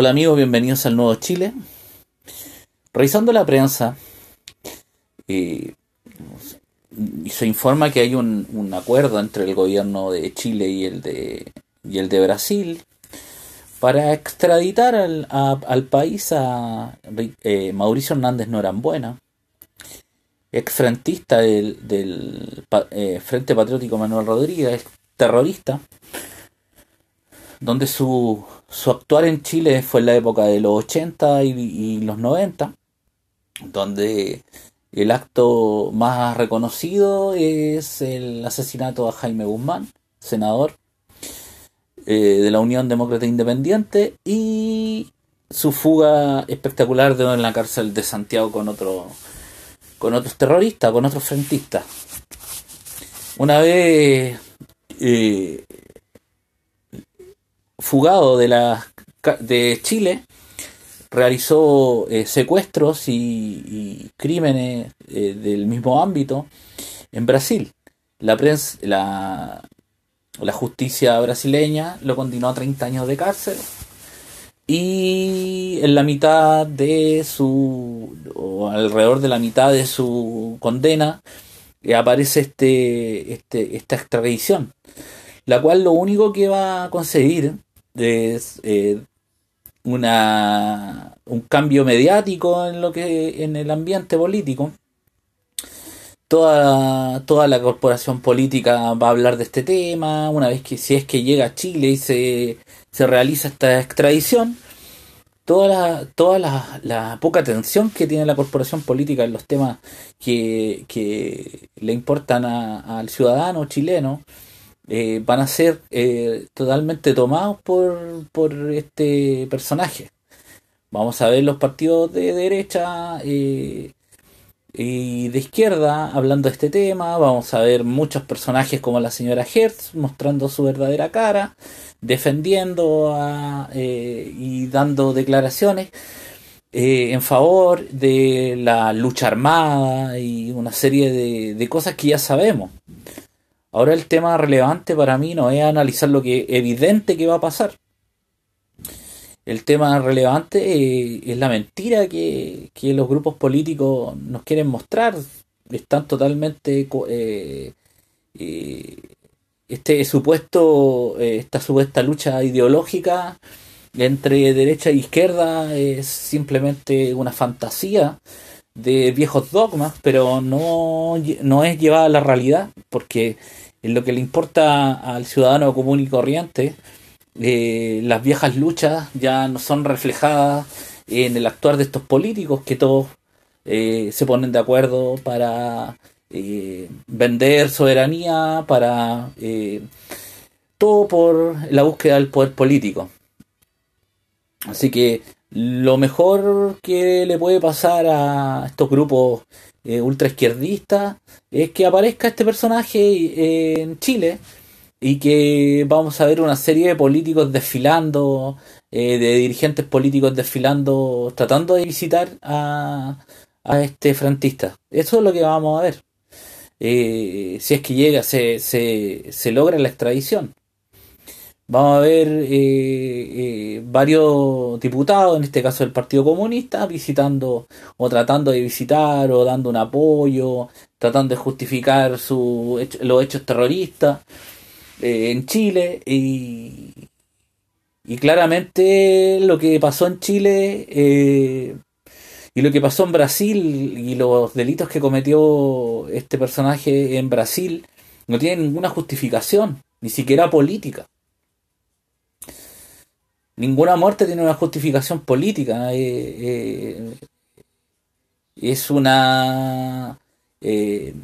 Hola amigos, bienvenidos al Nuevo Chile. Revisando la prensa, eh, se informa que hay un, acuerdo entre el gobierno de Chile y el de, y el de Brasil para extraditar al, al país a eh, Mauricio Hernández Norambuena, exfrentista del, del eh, Frente Patriótico Manuel Rodríguez, terrorista, donde su, su actuar en Chile fue en la época de los 80 y, los 90, donde el acto más reconocido es el asesinato a Jaime Guzmán, senador eh, de la Unión Demócrata Independiente, y su fuga espectacular de en la cárcel de Santiago con otro con otros terroristas, con otros frentistas. Una vez eh, fugado de, la, de Chile, realizó eh, secuestros y, crímenes eh, del mismo ámbito en Brasil. La, prensa, la, la justicia brasileña lo condenó a 30 años de cárcel y en la mitad de su, o alrededor de la mitad de su condena, eh, aparece este, este, esta extradición, la cual lo único que va a conseguir es eh, una, un cambio mediático en lo que en el ambiente político. Toda, toda la corporación política va a hablar de este tema, una vez que si es que llega a Chile y se, se realiza esta extradición, toda la, toda la, poca atención que tiene la corporación política en los temas que, que le importan al ciudadano chileno, eh, van a ser eh, totalmente tomados por, por este personaje. Vamos a ver los partidos de derecha eh, y de izquierda hablando de este tema. Vamos a ver muchos personajes como la señora Hertz mostrando su verdadera cara, defendiendo y dando declaraciones. en favor de la lucha armada y una serie de, de cosas que ya sabemos. Ahora el tema relevante para mí no es analizar lo que evidente que va a pasar. El tema relevante eh, es la mentira que, los grupos políticos nos quieren mostrar. Están totalmente... Eh, eh, este supuesto, esta supuesta lucha ideológica entre derecha e izquierda es simplemente una fantasía de viejos dogmas, pero no, no es llevada a la realidad, porque en lo que le importa al ciudadano común y corriente, eh, las viejas luchas ya no son reflejadas en el actuar de estos políticos que todos eh, se ponen de acuerdo para eh, vender soberanía, para todo por la búsqueda del poder político. Así que lo mejor que le puede pasar a estos grupos eh, ultra izquierdista, es que aparezca este personaje eh, en Chile y que vamos a ver una serie de políticos desfilando, eh, de dirigentes políticos desfilando, tratando de visitar a, a este frentista. Eso es lo que vamos a ver. si es que llega, se, se, se logra la extradición. Vamos a ver eh, eh, varios diputados, en este caso del Partido Comunista, visitando o tratando de visitar o dando un apoyo, tratando de justificar su, los hechos terroristas eh, en Chile. Y, y, claramente lo que pasó en Chile y lo que pasó en Brasil y los delitos que cometió este personaje en Brasil no tienen ninguna justificación, ni siquiera política ninguna muerte tiene una justificación política. Eh, eh, es una eh,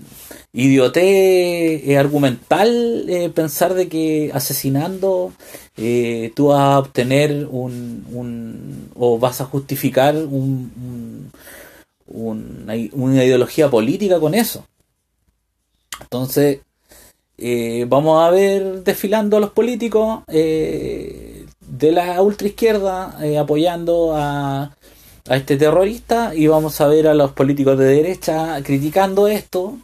idiotez argumental pensar de que asesinando tú vas a obtener un, un o vas a justificar un, una, ideología política con eso. Entonces, vamos a ver desfilando a los políticos de la ultraizquierda eh, apoyando a, a este terrorista y vamos a ver a los políticos de derecha criticando esto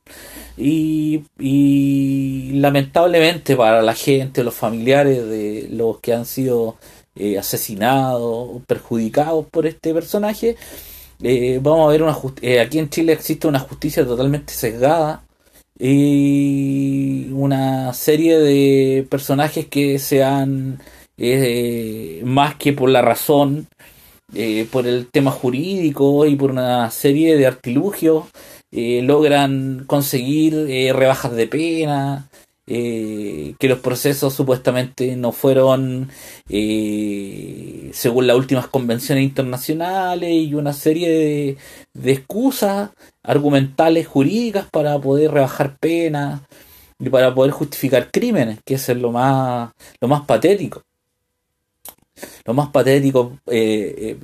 y, y, lamentablemente para la gente, los familiares de los que han sido eh, asesinados, perjudicados por este personaje. Eh, vamos a ver una aquí en Chile existe una justicia totalmente sesgada y una serie de personajes que sean más que por la razón por el tema jurídico y por una serie de artilugios logran conseguir rebajas de pena eh, que los procesos supuestamente no fueron eh, según las últimas convenciones internacionales y una serie de, excusas argumentales jurídicas para poder rebajar penas y para poder justificar crímenes, que es lo más, lo más patético. Lo más patético eh,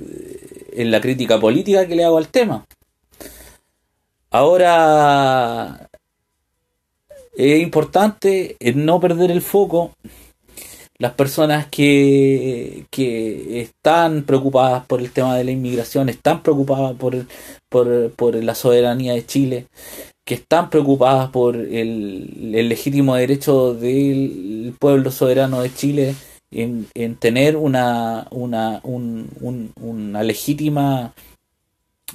en la crítica política que le hago al tema. Ahora, es importante no perder el foco. Las personas que, que están preocupadas por el tema de la inmigración, están preocupadas por, por, la soberanía de Chile, que están preocupadas por el, legítimo derecho del pueblo soberano de Chile en, tener una, una, una legítima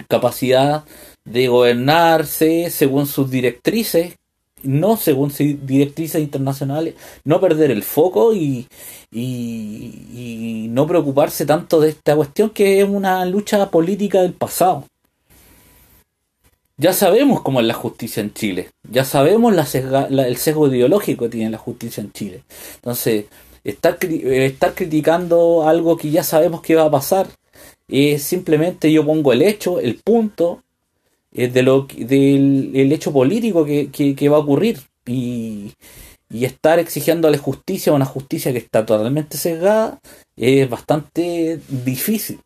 capacidad de gobernarse según sus directrices no según directrices internacionales, no perder el foco y, y, no preocuparse tanto de esta cuestión que es una lucha política del pasado. Ya sabemos cómo es la justicia en Chile, ya sabemos la el sesgo ideológico que tiene la justicia en Chile. Entonces, estar, estar criticando algo que ya sabemos que va a pasar es simplemente yo pongo el hecho, el punto, de lo, del el hecho político que, que, va a ocurrir y, y estar exigiéndole justicia una justicia que está totalmente sesgada es bastante difícil,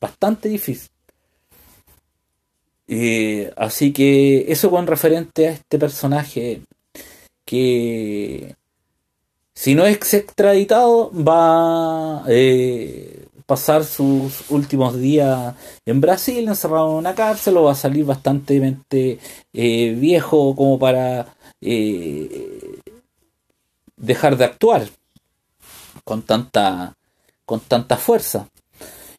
bastante difícil. Eh, así que eso con referente a este personaje que si no es extraditado va eh, pasar sus últimos días en Brasil, encerrado en una cárcel, o va a salir bastante eh, viejo como para eh, dejar de actuar con tanta, con tanta fuerza.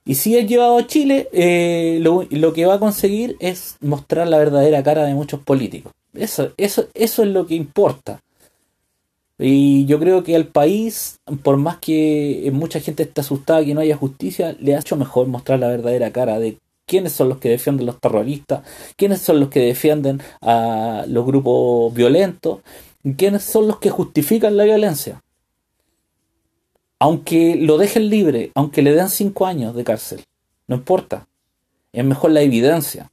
Y si es llevado a Chile, eh, lo, lo, que va a conseguir es mostrar la verdadera cara de muchos políticos. Eso, eso, eso es lo que importa. Y yo creo que al país, por más que mucha gente esté asustada que no haya justicia, le ha hecho mejor mostrar la verdadera cara de quiénes son los que defienden los terroristas, quiénes son los que defienden a los grupos violentos, quiénes son los que justifican la violencia. Aunque lo dejen libre, aunque le den cinco años de cárcel, no importa. Es mejor la evidencia.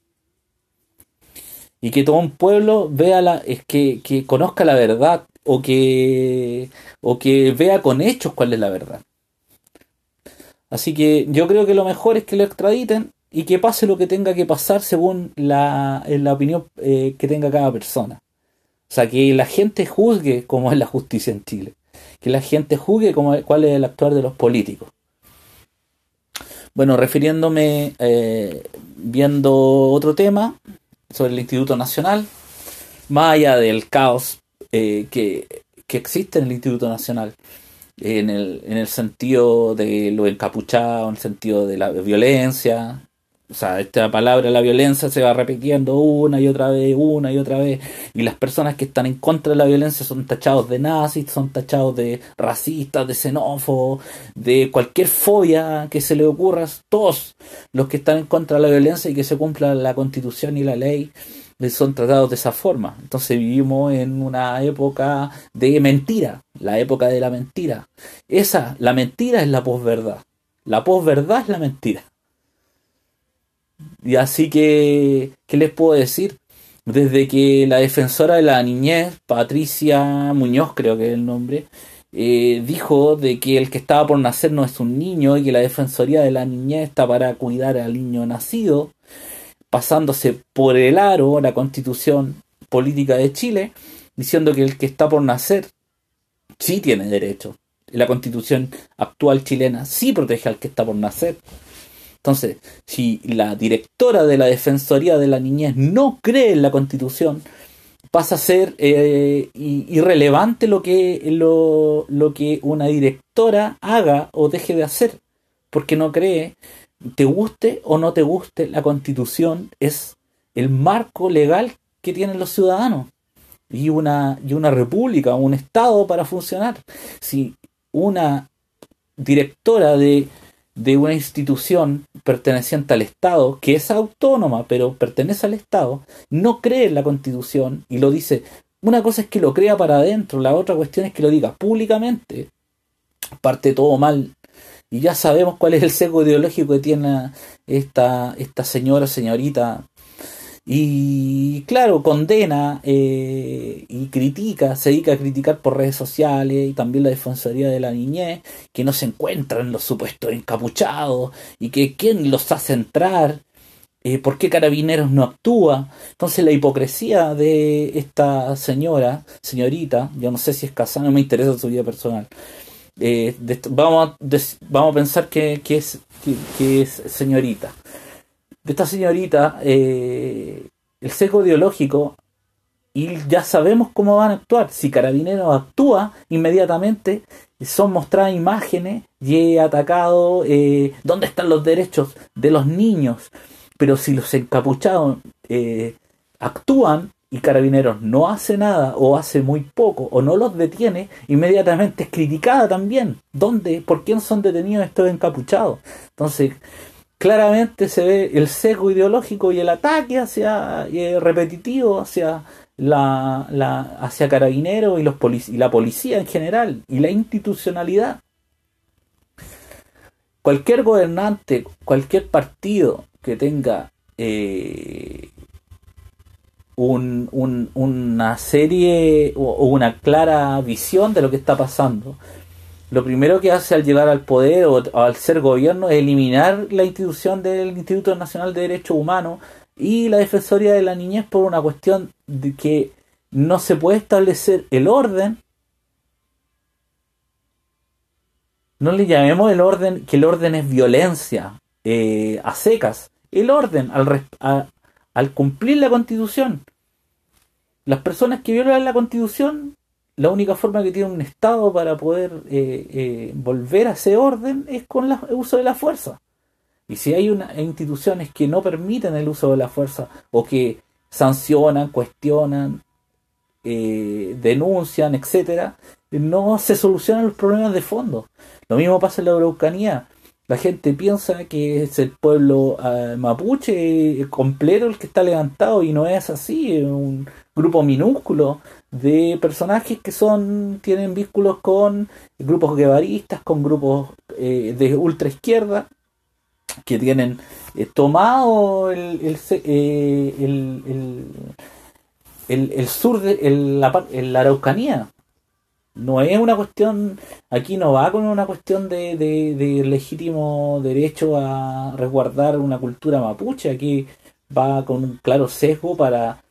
Y que todo un pueblo vea la, es que, que conozca la verdad, o que, o que vea con hechos cuál es la verdad. Así que yo creo que lo mejor es que lo extraditen y que pase lo que tenga que pasar según la, la opinión eh, que tenga cada persona. O sea, que la gente juzgue cómo es la justicia en Chile. Que la gente juzgue cómo, cuál es el actuar de los políticos. Bueno, refiriéndome, eh, viendo otro tema sobre el Instituto Nacional, más allá del caos eh, que, existe en el Instituto Nacional, en el, en el sentido de lo encapuchado, en el sentido de la violencia. O sea, esta palabra, la violencia, se va repitiendo una y otra vez, una y otra vez. Y las personas que están en contra de la violencia son tachados de nazis, son tachados de racistas, de xenófobos, de cualquier fobia que se le ocurra. Todos los que están en contra de la violencia y que se cumpla la constitución y la ley son tratados de esa forma. Entonces vivimos en una época de mentira, la época de la mentira. Esa, la mentira es la posverdad. La posverdad es la mentira. Y así que, ¿qué les puedo decir? Desde que la defensora de la niñez, Patricia Muñoz creo que es el nombre, eh, dijo de que el que estaba por nacer no es un niño y que la defensoría de la niñez está para cuidar al niño nacido, pasándose por el aro la constitución política de Chile, diciendo que el que está por nacer sí tiene derecho. La constitución actual chilena sí protege al que está por nacer. Entonces, si la directora de la Defensoría de la Niñez no cree en la constitución, pasa a ser eh, irrelevante lo que, lo, lo que una directora haga o deje de hacer. porque no cree, te guste o no te guste, la constitución es el marco legal que tienen los ciudadanos y una, y una república, un Estado para funcionar. Si una directora de, de una institución perteneciente al Estado, que es autónoma, pero pertenece al Estado, no cree en la constitución y lo dice, una cosa es que lo crea para adentro, la otra cuestión es que lo diga públicamente, parte todo mal. Y ya sabemos cuál es el sesgo ideológico que tiene esta, esta señora, señorita y claro, condena eh, y critica, se dedica a criticar por redes sociales y también la Defensoría de la Niñez, que no se encuentran los supuestos encapuchados y que quién los hace entrar, eh, por qué Carabineros no actúa. Entonces la hipocresía de esta señora, señorita, yo no sé si es casada, no me interesa su vida personal. Eh, vamos, a, vamos a pensar que, es, que es señorita de esta señorita, eh, el sesgo ideológico, y ya sabemos cómo van a actuar. Si Carabineros actúa inmediatamente, son mostradas imágenes y he atacado eh, dónde están los derechos de los niños. Pero si los encapuchados actúan y Carabineros no hace nada o hace muy poco o no los detiene, inmediatamente es criticada también. ¿Dónde? ¿Por quién son detenidos estos encapuchados? Entonces, claramente se ve el sesgo ideológico y el ataque hacia repetitivo hacia la, la hacia carabineros y los y la policía en general y la institucionalidad cualquier gobernante cualquier partido que tenga eh, un, una serie o una clara visión de lo que está pasando lo primero que hace al llegar al poder o, al ser gobierno es eliminar la institución del Instituto Nacional de Derechos Humanos y la Defensoría de la Niñez por una cuestión de que no se puede establecer el orden. No le llamemos el orden, que el orden es violencia eh, a secas. El orden al, al cumplir la constitución. Las personas que violan la constitución la única forma que tiene un Estado para poder eh, eh, volver a ese orden es con el uso de la fuerza. Y si hay una, instituciones que no permiten el uso de la fuerza o que sancionan, cuestionan, eh, denuncian, etcétera, no se solucionan los problemas de fondo. Lo mismo pasa en la Araucanía. La gente piensa que es el pueblo mapuche completo el que está levantado y no es así, es un grupo minúsculo de personajes que son tienen vínculos con grupos guevaristas, con grupos eh, de ultra izquierda, que tienen eh, tomado el, el, eh, el, el, sur de la, Araucanía. No es una cuestión, aquí no va con una cuestión de, de, legítimo derecho a resguardar una cultura mapuche, aquí va con un claro sesgo para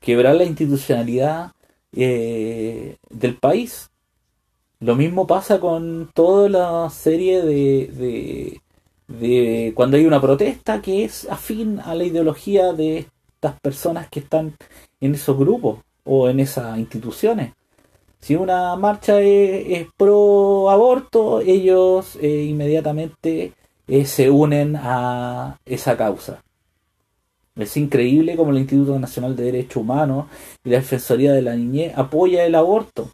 quebrar la institucionalidad eh, del país. Lo mismo pasa con toda la serie de, de, cuando hay una protesta que es afín a la ideología de estas personas que están en esos grupos o en esas instituciones. Si una marcha es, pro aborto, ellos eh, inmediatamente eh, se unen a esa causa. Es increíble como el Instituto Nacional de Derechos Humanos y la Defensoría de la Niñez apoya el aborto,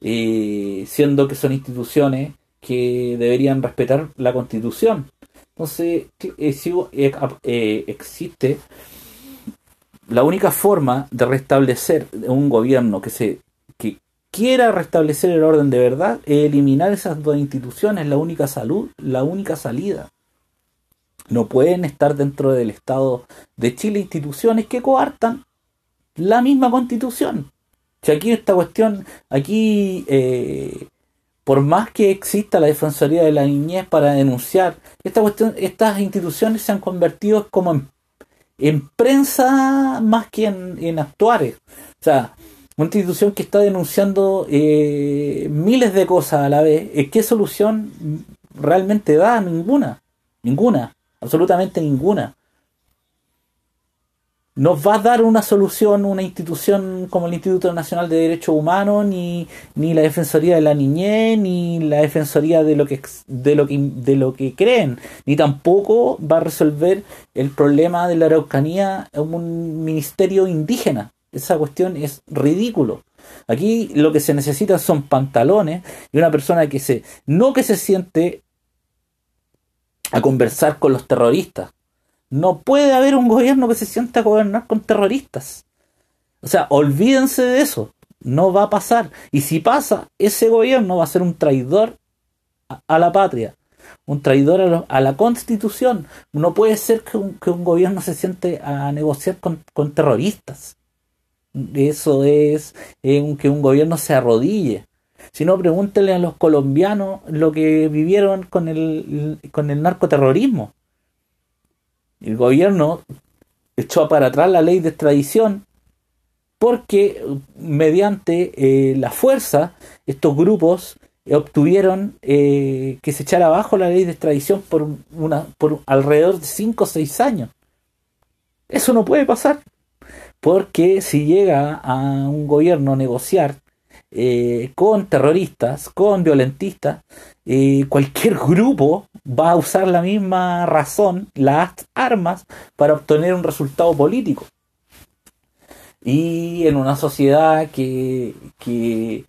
eh, siendo que son instituciones que deberían respetar la Constitución. Entonces, eh, si existe la única forma de restablecer un gobierno que se quiera restablecer el orden de verdad eliminar esas dos instituciones, la única salud, la única salida no pueden estar dentro del Estado de Chile instituciones que coartan la misma constitución. Si aquí esta cuestión, aquí, eh, por más que exista la Defensoría de la Niñez para denunciar, esta cuestión, estas instituciones se han convertido como en, prensa más que en, en. O sea, una institución que está denunciando eh, miles de cosas a la vez, ¿qué solución realmente da? Ninguna. Ninguna absolutamente ninguna. nos va a dar una solución una institución como el Instituto Nacional de Derechos Humanos, ni, ni la Defensoría de la Niñez, ni la Defensoría de lo que de lo que de lo que creen, ni tampoco va a resolver el problema de la Araucanía un ministerio indígena. Esa cuestión es ridículo. Aquí lo que se necesita son pantalones y una persona que se no que se siente a conversar con los terroristas, no puede haber un gobierno que se sienta a gobernar con terroristas. O sea, olvídense de eso. No va a pasar. Y si pasa, ese gobierno va a ser un traidor a, la patria. Un traidor a, la constitución. No puede ser que un, gobierno se siente a negociar con, terroristas. Eso es que un gobierno se arrodille. Si no, pregúntenle a los colombianos lo que vivieron con el, con el narcoterrorismo. El gobierno echó para atrás la ley de extradición porque mediante eh, la fuerza estos grupos obtuvieron eh, que se echara abajo la ley de extradición por, una, por alrededor de 5 o 6 años. Eso no puede pasar, porque si llega a un gobierno a negociar eh, con terroristas, con violentistas, cualquier grupo va a usar la misma razón, las armas, para obtener un resultado político. Y en una sociedad que, que,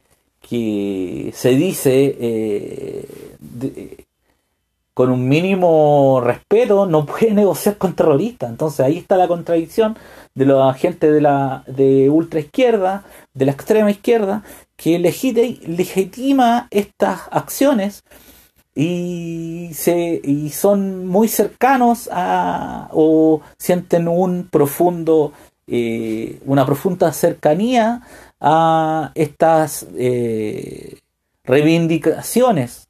se dice eh, con un mínimo respeto no puede negociar con terroristas. Entonces ahí está la contradicción de los agentes de la de ultra izquierda, de la extrema izquierda, que legitima estas acciones y, se, y son muy cercanos a o sienten un profundo eh, una profunda cercanía a estas eh, reivindicaciones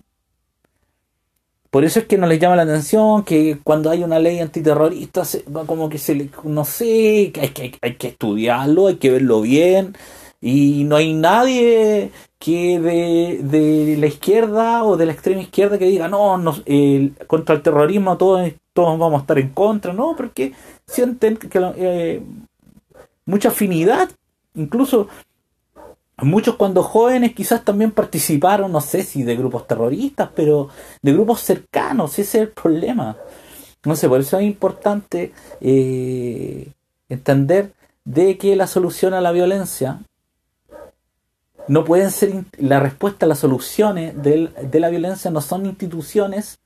por eso es que no les llama la atención que cuando hay una ley antiterrorista como que se le no sé que hay, que hay que estudiarlo hay que verlo bien. Y no hay nadie que de, la izquierda o de la extrema izquierda que diga, no, contra el terrorismo todos, todos vamos a estar en contra, no, porque sienten que eh, mucha afinidad, incluso muchos cuando jóvenes quizás también participaron, no sé si de grupos terroristas, pero de grupos cercanos, ese es el problema. No sé, por eso es importante eh, entender de que la solución a la violencia no pueden ser la respuesta a las soluciones de la violencia no son instituciones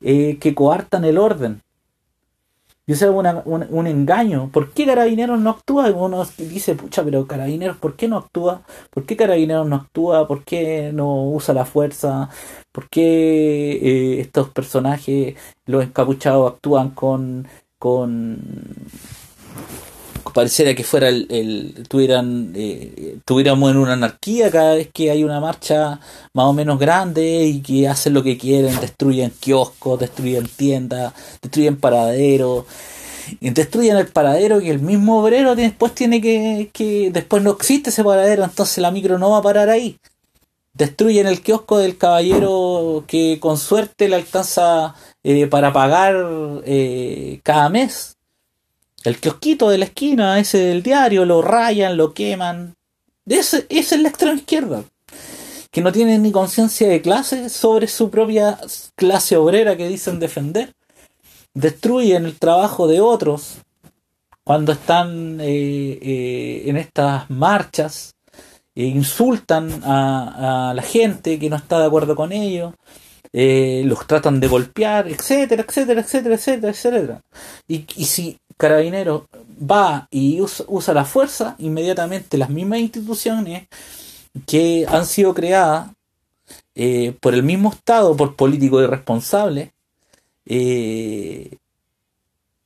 eh, que coartan el orden. Es un, engaño. ¿Por qué Carabineros no actúa? Uno dice, pucha, pero Carabineros, ¿por qué no actúa? ¿Por qué Carabineros no actúa? ¿Por qué no usa la fuerza? ¿Por qué eh, estos personajes, los encapuchados, actúan con, con pareciera que fuera el, tuvieran eh, tuviéramos en una anarquía cada vez que hay una marcha más o menos grande y que hacen lo que quieren, destruyen kioscos, destruyen tiendas, destruyen paraderos, y destruyen el paradero que el mismo obrero después tiene que, que después no existe ese paradero, entonces la micro no va a parar ahí. Destruyen el kiosco del caballero que con suerte le alcanza eh, para pagar eh, cada mes el kiosquito de la esquina, ese del diario, lo rayan, lo queman. Ese, es la extrema izquierda. Que no tiene ni conciencia de clase sobre su propia clase obrera que dicen defender. Destruyen el trabajo de otros cuando están eh, eh, en estas marchas. E insultan a, la gente que no está de acuerdo con ellos. Eh, los tratan de golpear, etcétera, etcétera, etcétera, etcétera, etcétera. Y si carabinero va y usa, la fuerza, inmediatamente las mismas instituciones que han sido creadas eh, por el mismo Estado, por políticos irresponsables, eh,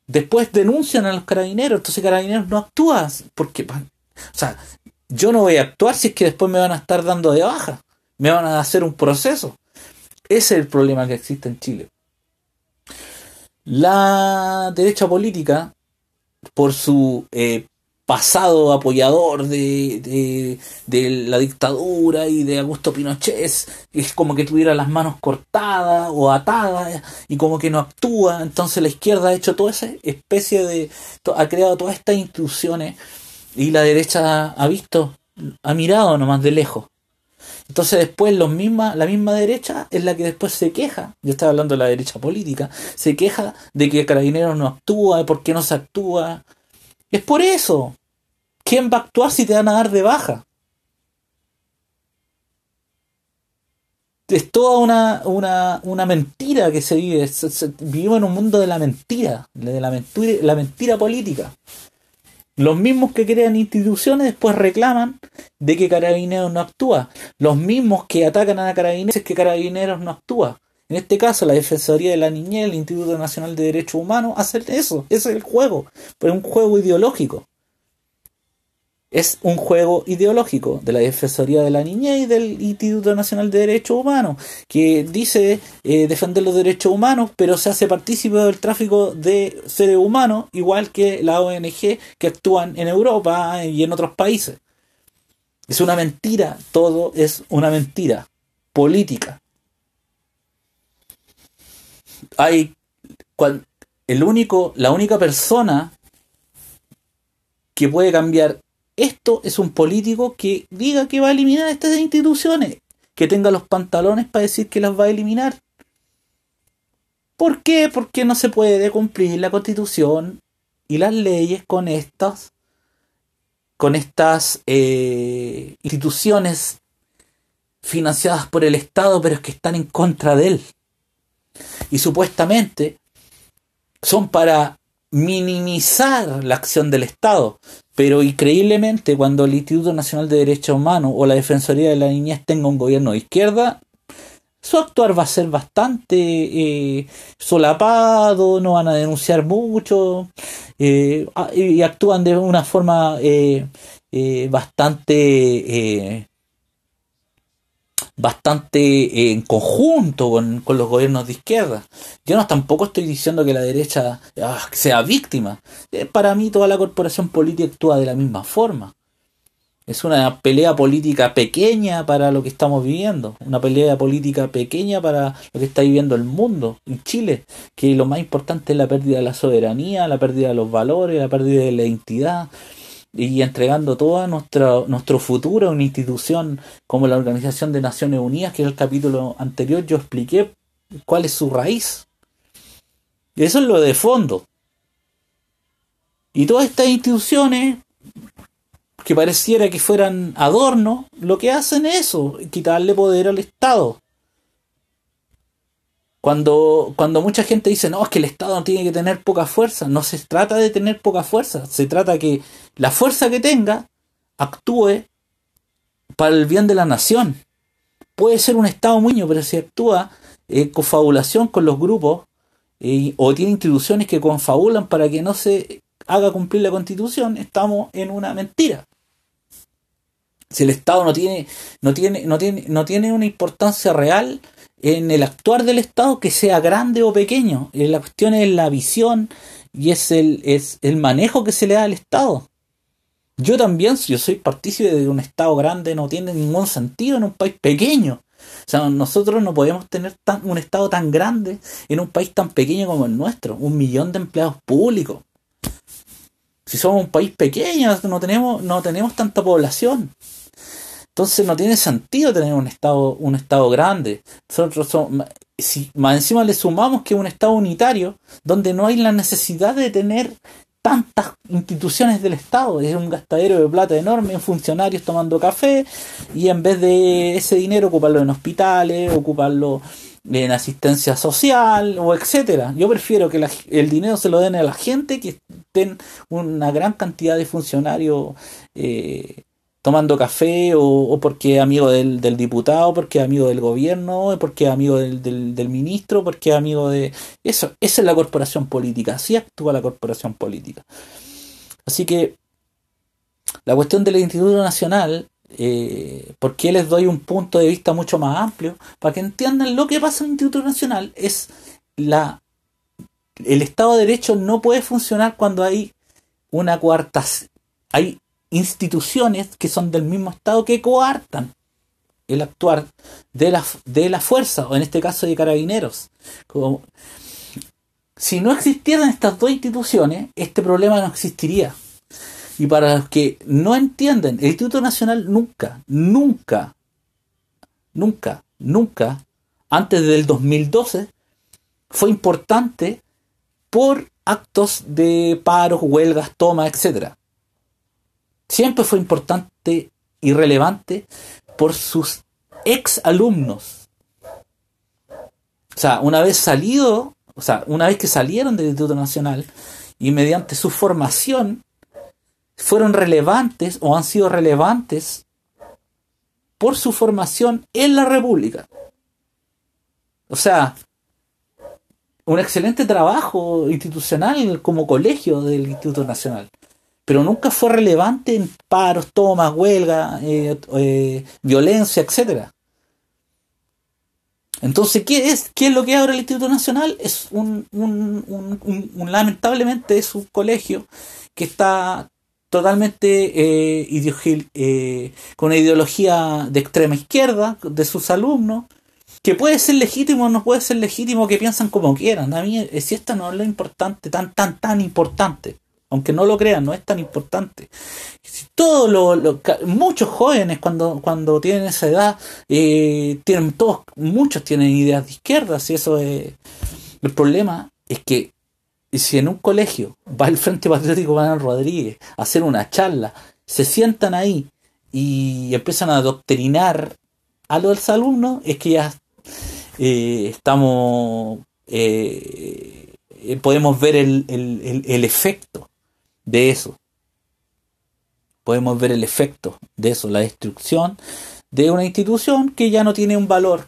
después denuncian a los carabineros, entonces carabineros no actúan, porque, o sea, yo no voy a actuar si es que después me van a estar dando de baja, me van a hacer un proceso. Ese es el problema que existe en Chile. La derecha política por su eh, pasado apoyador de, de, la dictadura y de Augusto Pinochet, es como que tuviera las manos cortadas o atadas y como que no actúa. Entonces la izquierda ha hecho toda esa especie de... ha creado todas estas instituciones y la derecha ha visto, ha mirado nomás de lejos. Entonces después los misma, la misma derecha es la que después se queja, yo estaba hablando de la derecha política, se queja de que Carabineros no actúa, de por qué no se actúa. Es por eso. ¿Quién va a actuar si te van a dar de baja? Es toda una, una, una mentira que se vive. vivimos en un mundo de la mentira, de la mentira, la mentira política. Los mismos que crean instituciones después reclaman de que Carabineros no actúa. Los mismos que atacan a Carabineros es que Carabineros no actúa. En este caso, la Defensoría de la Niñez, el Instituto Nacional de Derechos Humanos, hacen eso. Ese es el juego. Pero es un juego ideológico es un juego ideológico de la Defensoría de la Niñez y del Instituto Nacional de Derechos Humanos, que dice eh, defender los derechos humanos, pero se hace partícipe del tráfico de seres humanos, igual que la ONG que actúan en Europa y en otros países. Es una mentira, todo es una mentira política. Hay el único, la única persona que puede cambiar esto es un político que diga que va a eliminar estas instituciones, que tenga los pantalones para decir que las va a eliminar. ¿Por qué? Porque no se puede cumplir la constitución y las leyes con estas con estas eh, instituciones financiadas por el Estado, pero que están en contra de él. Y supuestamente son para minimizar la acción del Estado. Pero increíblemente, cuando el Instituto Nacional de Derechos Humanos o la Defensoría de la Niñez tenga un gobierno de izquierda, su actuar va a ser bastante eh, solapado, no van a denunciar mucho eh, y actúan de una forma eh, bastante bastante eh, en conjunto con, los gobiernos de izquierda. Yo no tampoco estoy diciendo que la derecha ah, sea víctima. Eh, para mí toda la corporación política actúa de la misma forma. Es una pelea política pequeña para lo que estamos viviendo, una pelea política pequeña para lo que está viviendo el mundo, en Chile, que lo más importante es la pérdida de la soberanía, la pérdida de los valores, la pérdida de la identidad, y entregando todo nuestro, nuestro futuro a una institución como la Organización de Naciones Unidas, que en el capítulo anterior yo expliqué cuál es su raíz. Y eso es lo de fondo. Y todas estas instituciones que pareciera que fueran adornos, lo que hacen es eso, quitarle poder al Estado. Cuando, cuando mucha gente dice, no, es que el Estado tiene que tener poca fuerza, no se trata de tener poca fuerza, se trata que la fuerza que tenga actúe para el bien de la nación. Puede ser un Estado muy pero si actúa en confabulación con los grupos eh, o tiene instituciones que confabulan para que no se haga cumplir la constitución, estamos en una mentira. Si el Estado no tiene, no tiene, no tiene, no tiene una importancia real, en el actuar del Estado, que sea grande o pequeño. Eh, la cuestión es la visión y es el, es el manejo que se le da al Estado. Yo también, yo soy partícipe de un Estado grande, no tiene ningún sentido en un país pequeño. O sea, nosotros no podemos tener tan, un Estado tan grande en un país tan pequeño como el nuestro, un millón de empleados públicos. Si somos un país pequeño, no tenemos, no tenemos tanta población. Entonces no tiene sentido tener un estado, un estado grande. Nosotros si más encima le sumamos que un estado unitario, donde no hay la necesidad de tener tantas instituciones del Estado, es un gastadero de plata enorme en funcionarios tomando café y en vez de ese dinero ocuparlo en hospitales, ocuparlo en asistencia social o etcétera. Yo prefiero que el dinero se lo den a la gente que estén una gran cantidad de funcionarios eh, tomando café o, porque es amigo del, diputado, porque es amigo del gobierno, porque es amigo del, del, ministro, porque es amigo de... Eso, esa es la corporación política, así actúa la corporación política. Así que la cuestión del Instituto Nacional, eh, ¿por qué les doy un punto de vista mucho más amplio? Para que entiendan lo que pasa en el Instituto Nacional, es la... El Estado de Derecho no puede funcionar cuando hay una cuarta hay instituciones que son del mismo Estado que coartan el actuar de la, de la fuerza, o en este caso de carabineros. Como, si no existieran estas dos instituciones, este problema no existiría. Y para los que no entienden, el Instituto Nacional nunca, nunca, nunca, nunca, antes del 2012, fue importante por actos de paros, huelgas, tomas, etc. Siempre fue importante y relevante por sus ex alumnos. O sea, una vez salido, o sea, una vez que salieron del Instituto Nacional y mediante su formación fueron relevantes o han sido relevantes por su formación en la República. O sea, un excelente trabajo institucional como colegio del Instituto Nacional, pero nunca fue relevante en paros, tomas, huelga, eh, eh, violencia, etcétera. Entonces, ¿qué es, ¿qué es lo que ahora el Instituto Nacional? Es un, lamentablemente es un colegio que está totalmente eh, eh, con una ideología de extrema izquierda de sus alumnos, que puede ser legítimo o no puede ser legítimo, que piensan como quieran. A mí, si esta no es lo importante, tan, tan, tan importante, aunque no lo crean, no es tan importante. Todo lo, muchos jóvenes cuando, cuando tienen esa edad, eh, tienen todos, muchos tienen ideas de izquierdas, y eso es el problema es que si en un colegio va el Frente Patriótico Manuel Rodríguez a hacer una charla, se sientan ahí y empiezan a doctrinar a los alumnos, es que ya eh, estamos, eh, podemos ver el, el efecto de eso. Podemos ver el efecto de eso, la destrucción de una institución que ya no tiene un valor.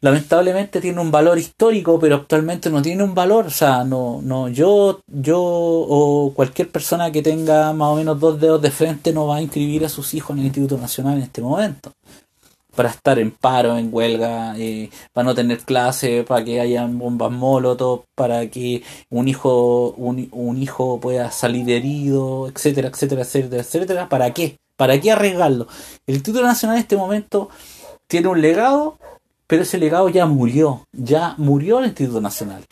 Lamentablemente tiene un valor histórico, pero actualmente no tiene un valor. O sea, no, no, yo, yo o cualquier persona que tenga más o menos dos dedos de frente no va a inscribir a sus hijos en el Instituto Nacional en este momento para estar en paro, en huelga, eh, para no tener clase, para que haya bombas molotov, para que un hijo, un, hijo pueda salir herido, etcétera, etcétera, etcétera, etcétera. ¿Para qué? ¿Para qué arriesgarlo? El Instituto Nacional en este momento tiene un legado, pero ese legado ya murió, ya murió el Instituto Nacional.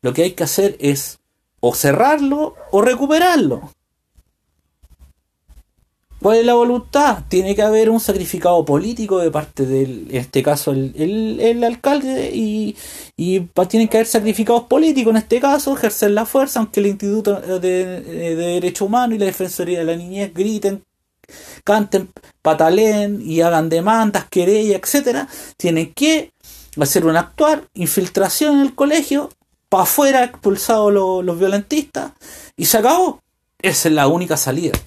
Lo que hay que hacer es o cerrarlo o recuperarlo. ¿Cuál es la voluntad? Tiene que haber un sacrificado político de parte del, en este caso, el, alcalde y, y tienen que haber sacrificados políticos, en este caso, ejercer la fuerza, aunque el Instituto de, de Derechos Humanos y la Defensoría de la Niñez griten, canten, patalen y hagan demandas, querellas, etcétera, tienen que hacer un actuar, infiltración en el colegio, para afuera expulsados los violentistas y se acabó. Esa es la única salida.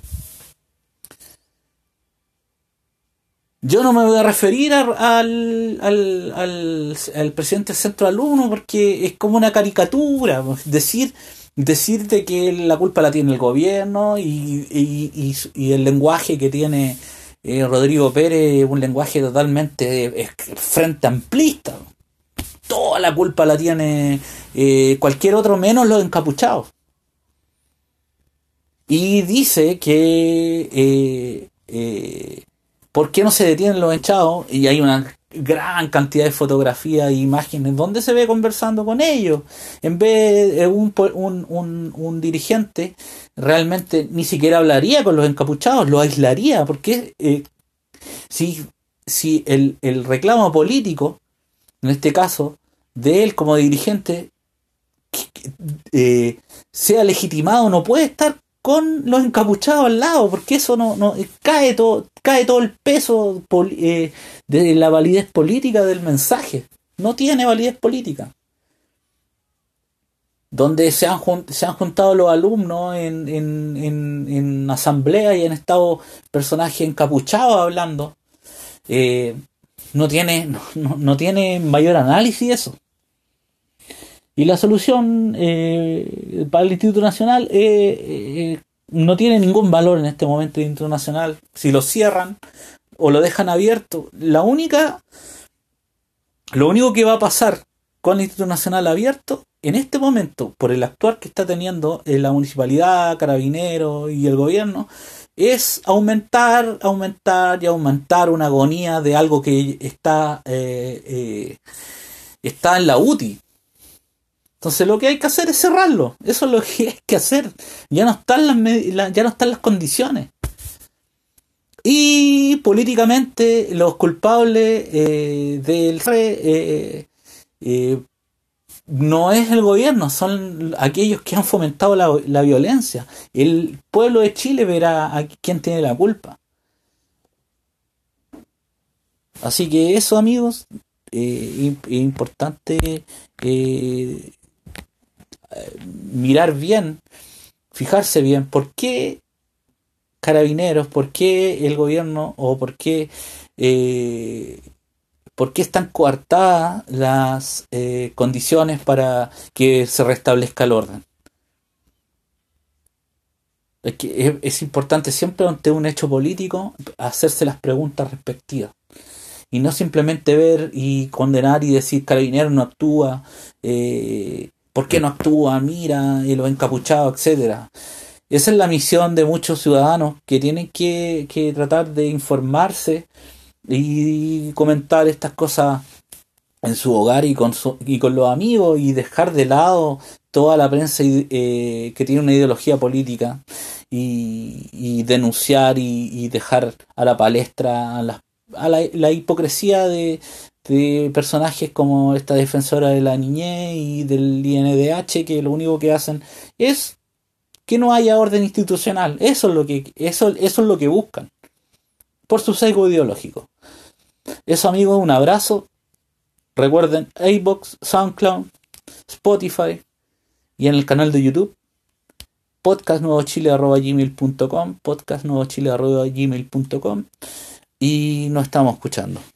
Yo no me voy a referir al, al, presidente del centro alumno porque es como una caricatura. Pues, decir, decirte que la culpa la tiene el gobierno y, y, el lenguaje que tiene eh, Rodrigo Pérez es un lenguaje totalmente frente amplista. Toda la culpa la tiene eh, cualquier otro menos los encapuchados. Y dice que eh, ¿Por qué no se detienen los echados? Y hay una gran cantidad de fotografías e imágenes donde se ve conversando con ellos. En vez de un, un, dirigente, realmente ni siquiera hablaría con los encapuchados, lo aislaría, porque eh, si, si el, reclamo político, en este caso, de él como dirigente, eh, sea legitimado, no puede estar con los encapuchados al lado, porque eso no, no cae todo, cae todo el peso eh, de la validez política del mensaje. No tiene validez política. Donde se han, se han juntado los alumnos en, en, en, asamblea y han estado personajes encapuchados hablando. Eh, no, tiene, no, no tiene mayor análisis eso. Y la solución eh, para el Instituto Nacional eh, no tiene ningún valor en este momento internacional. Si lo cierran o lo dejan abierto, la única, lo único que va a pasar con el Instituto Nacional abierto en este momento, por el actuar que está teniendo la municipalidad, Carabineros y el gobierno, es aumentar, aumentar y aumentar una agonía de algo que está, eh, eh, está en la UTI. Entonces lo que hay que hacer es cerrarlo. Eso es lo que hay que hacer. Ya no están las, ya no están las condiciones. Y políticamente los culpables eh, del eh, eh, no es el gobierno, son aquellos que han fomentado la, violencia. El pueblo de Chile verá a quién tiene la culpa. Así que eso amigos, es importante mirar bien, fijarse bien, por qué carabineros, por qué el gobierno o por qué, eh, por qué están coartadas las eh, condiciones para que se restablezca el orden. Es, que es, importante siempre ante un hecho político hacerse las preguntas respectivas y no simplemente ver y condenar y decir carabinero no actúa, eh, ¿por qué no actúa? Mira, y lo encapuchado, etcétera. Esa es la misión de muchos ciudadanos que tienen que, tratar de informarse y comentar estas cosas en su hogar y con, y con los amigos y dejar de lado toda la prensa eh, que tiene una ideología política y, denunciar y, dejar a la palestra a, la, hipocresía de, de, personajes como esta defensora de la niñez y del INDH que lo único que hacen es que no haya orden institucional. Eso es lo que, eso, eso es lo que buscan. Por su sesgo ideológico. Eso amigos, un abrazo. Recuerden, iBox, SoundCloud, Spotify y en el canal de YouTube podcastnuevochile.gmail.com podcastnuevochile.gmail.com y nos estamos escuchando.